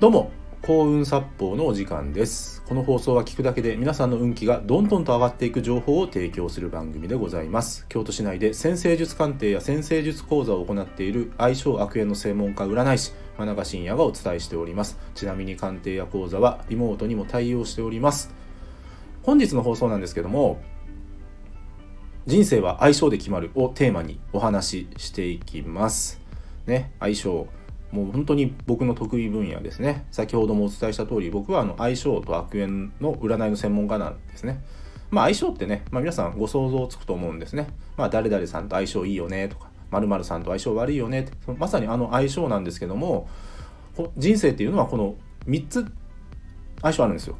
どうも幸運殺法のお時間です。この放送は聞くだけで皆さんの運気がどんどんと上がっていく情報を提供する番組でございます。京都市内で先生術鑑定や先生術講座を行っている相性悪縁の専門家占い師真中信也がお伝えしております。ちなみに鑑定や講座はリモートにも対応しております。本日の放送なんですけども人生は相性で決まるをテーマにお話ししていきます。ね相性もう本当に僕の得意分野ですね。先ほどもお伝えした通り僕はあの相性と悪縁の占いの専門家なんですね。まあ相性ってね、まあ、皆さんご想像つくと思うんですね。まあ誰々さんと相性いいよねとか〇〇さんと相性悪いよねって。まさにあの相性なんですけども人生っていうのはこの3つ相性あるんですよ。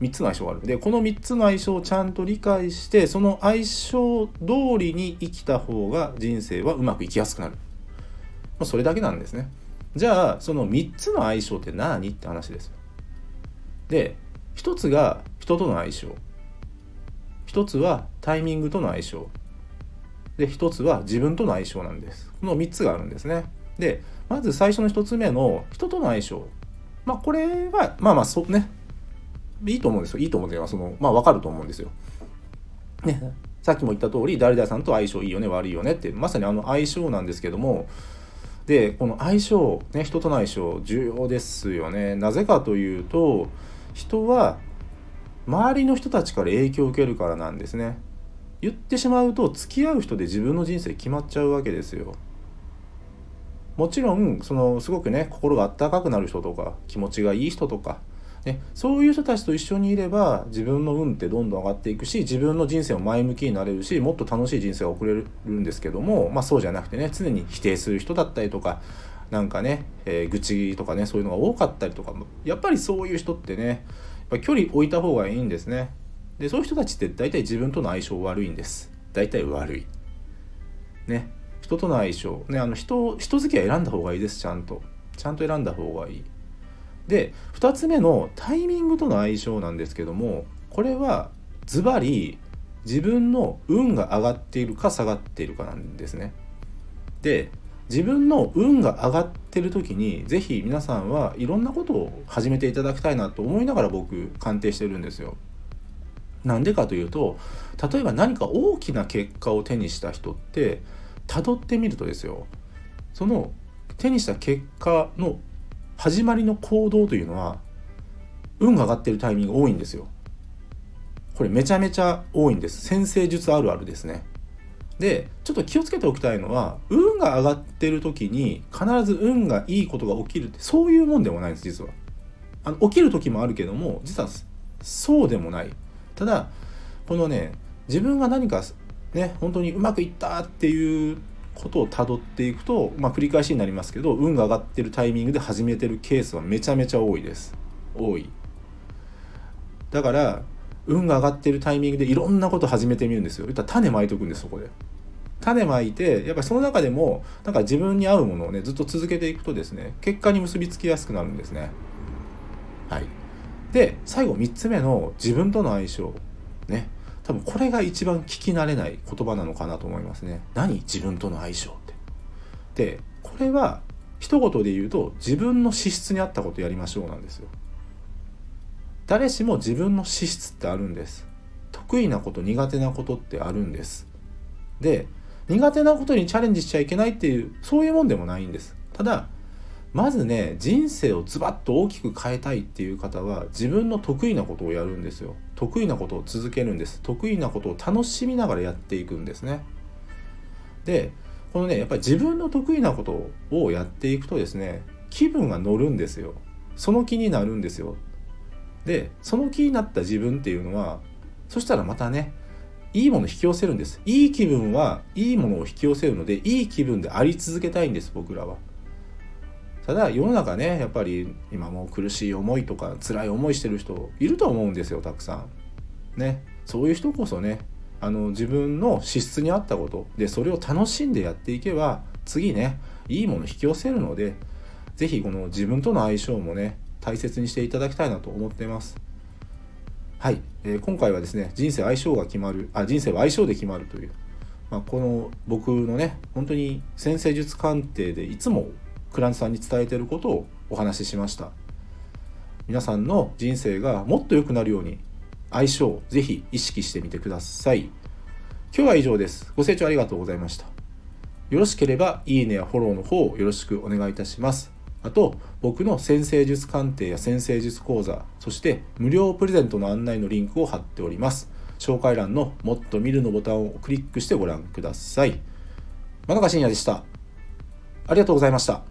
3つの相性がある。でこの3つの相性をちゃんと理解してその相性通りに生きた方が人生はうまくいきやすくなる、まあ、それだけなんですね。じゃあその3つの相性って何って話です。で1つが人との相性。1つはタイミングとの相性。で1つは自分との相性なんです。この3つがあるんですね。でまず最初の1つ目の人との相性。まあこれはまあまあそうね。いいと思うんですよ。いいと思うんですよ。そのまあ分かると思うんですよ。ね。さっきも言った通り誰々さんと相性いいよね悪いよねってまさにあの相性なんですけどもでこの相性、ね、人との相性重要ですよね。なぜかというと人は周りの人たちから影響を受けるからなんですね。言ってしまうと付き合う人で自分の人生決まっちゃうわけですよ。もちろんそのすごくね心があったかくなる人とか気持ちがいい人とかね、そういう人たちと一緒にいれば自分の運ってどんどん上がっていくし自分の人生も前向きになれるしもっと楽しい人生が送れるんですけども、まあ、そうじゃなくてね常に否定する人だったりとかなんかね、えー、愚痴とかねそういうのが多かったりとかやっぱりそういう人ってねやっぱ距離置いた方がいいんですね。でそういう人たちって大体自分との相性悪いんです。大体悪い。ね人との相性。ねあの人人付き合い選んだ方がいいですちゃんと。ちゃんと選んだ方がいい。で2つ目のタイミングとの相性なんですけどもこれはズバリ自分の運が上がっているか下がっているかなんですね。で自分の運が上がってる時に是非皆さんはいろんなことを始めていただきたいなと思いながら僕鑑定してるんですよ。なんでかというと例えば何か大きな結果を手にした人ってたどってみるとですよその手にした結果の始まりの行動というのは運が上がってるタイミング多いんですよ。これめちゃめちゃ多いんです。先生術あるあるですね。でちょっと気をつけておきたいのは運が上がってる時に必ず運がいいことが起きるってそういうもんでもないんです実は。あの起きる時もあるけども実はそうでもない。ただこのね自分が何かね本当にうまくいったっていうことをたどっていくと、まあ、繰り返しになりますけど運が上がってるタイミングで始めてるケースはめちゃめちゃ多いです。多い。だから運が上がってるタイミングでいろんなこと始めてみるんですよ。言ったら種まいとくんですそこで。種まいてやっぱりその中でもなんか自分に合うものをねずっと続けていくとですね結果に結びつきやすくなるんですね。はい。で最後3つ目の自分との相性ね。多分これが一番聞き慣れない言葉なのかなと思いますね。何自分との相性って。でこれは一言で言うと自分の資質に合ったことやりましょうなんですよ。誰しも自分の資質ってあるんです。得意なこと苦手なことってあるんです。で苦手なことにチャレンジしちゃいけないっていうそういうもんでもないんです。ただまずね人生をズバッと大きく変えたいっていう方は自分の得意なことをやるんですよ。得意なことを続けるんです。得意なことを楽しみながらやっていくんですね。でこのねやっぱり自分の得意なことをやっていくとですね気分が乗るんですよ。その気になるんですよ。でその気になった自分っていうのはそしたらまたねいいもの引き寄せるんです。いい気分はいいものを引き寄せるのでいい気分であり続けたいんです僕らは。ただ世の中ねやっぱり今もう苦しい思いとか辛い思いしてる人いると思うんですよたくさん。ねそういう人こそねあの自分の資質に合ったことでそれを楽しんでやっていけば次ねいいもの引き寄せるので是非この自分との相性もね大切にしていただきたいなと思ってます。はい、えー、今回はですね人生相性が決まるあ人生は相性で決まるという、まあ、この僕のね本当に先生術鑑定でいつもクランツさんに伝えてることをお話ししました。皆さんの人生がもっと良くなるように相性をぜひ意識してみてください。今日は以上です。ご清聴ありがとうございました。よろしければいいねやフォローの方をよろしくお願いいたします。あと僕の先生術鑑定や先生術講座そして無料プレゼントの案内のリンクを貼っております。紹介欄のもっと見るのボタンをクリックしてご覧ください。真中信也でした。ありがとうございました。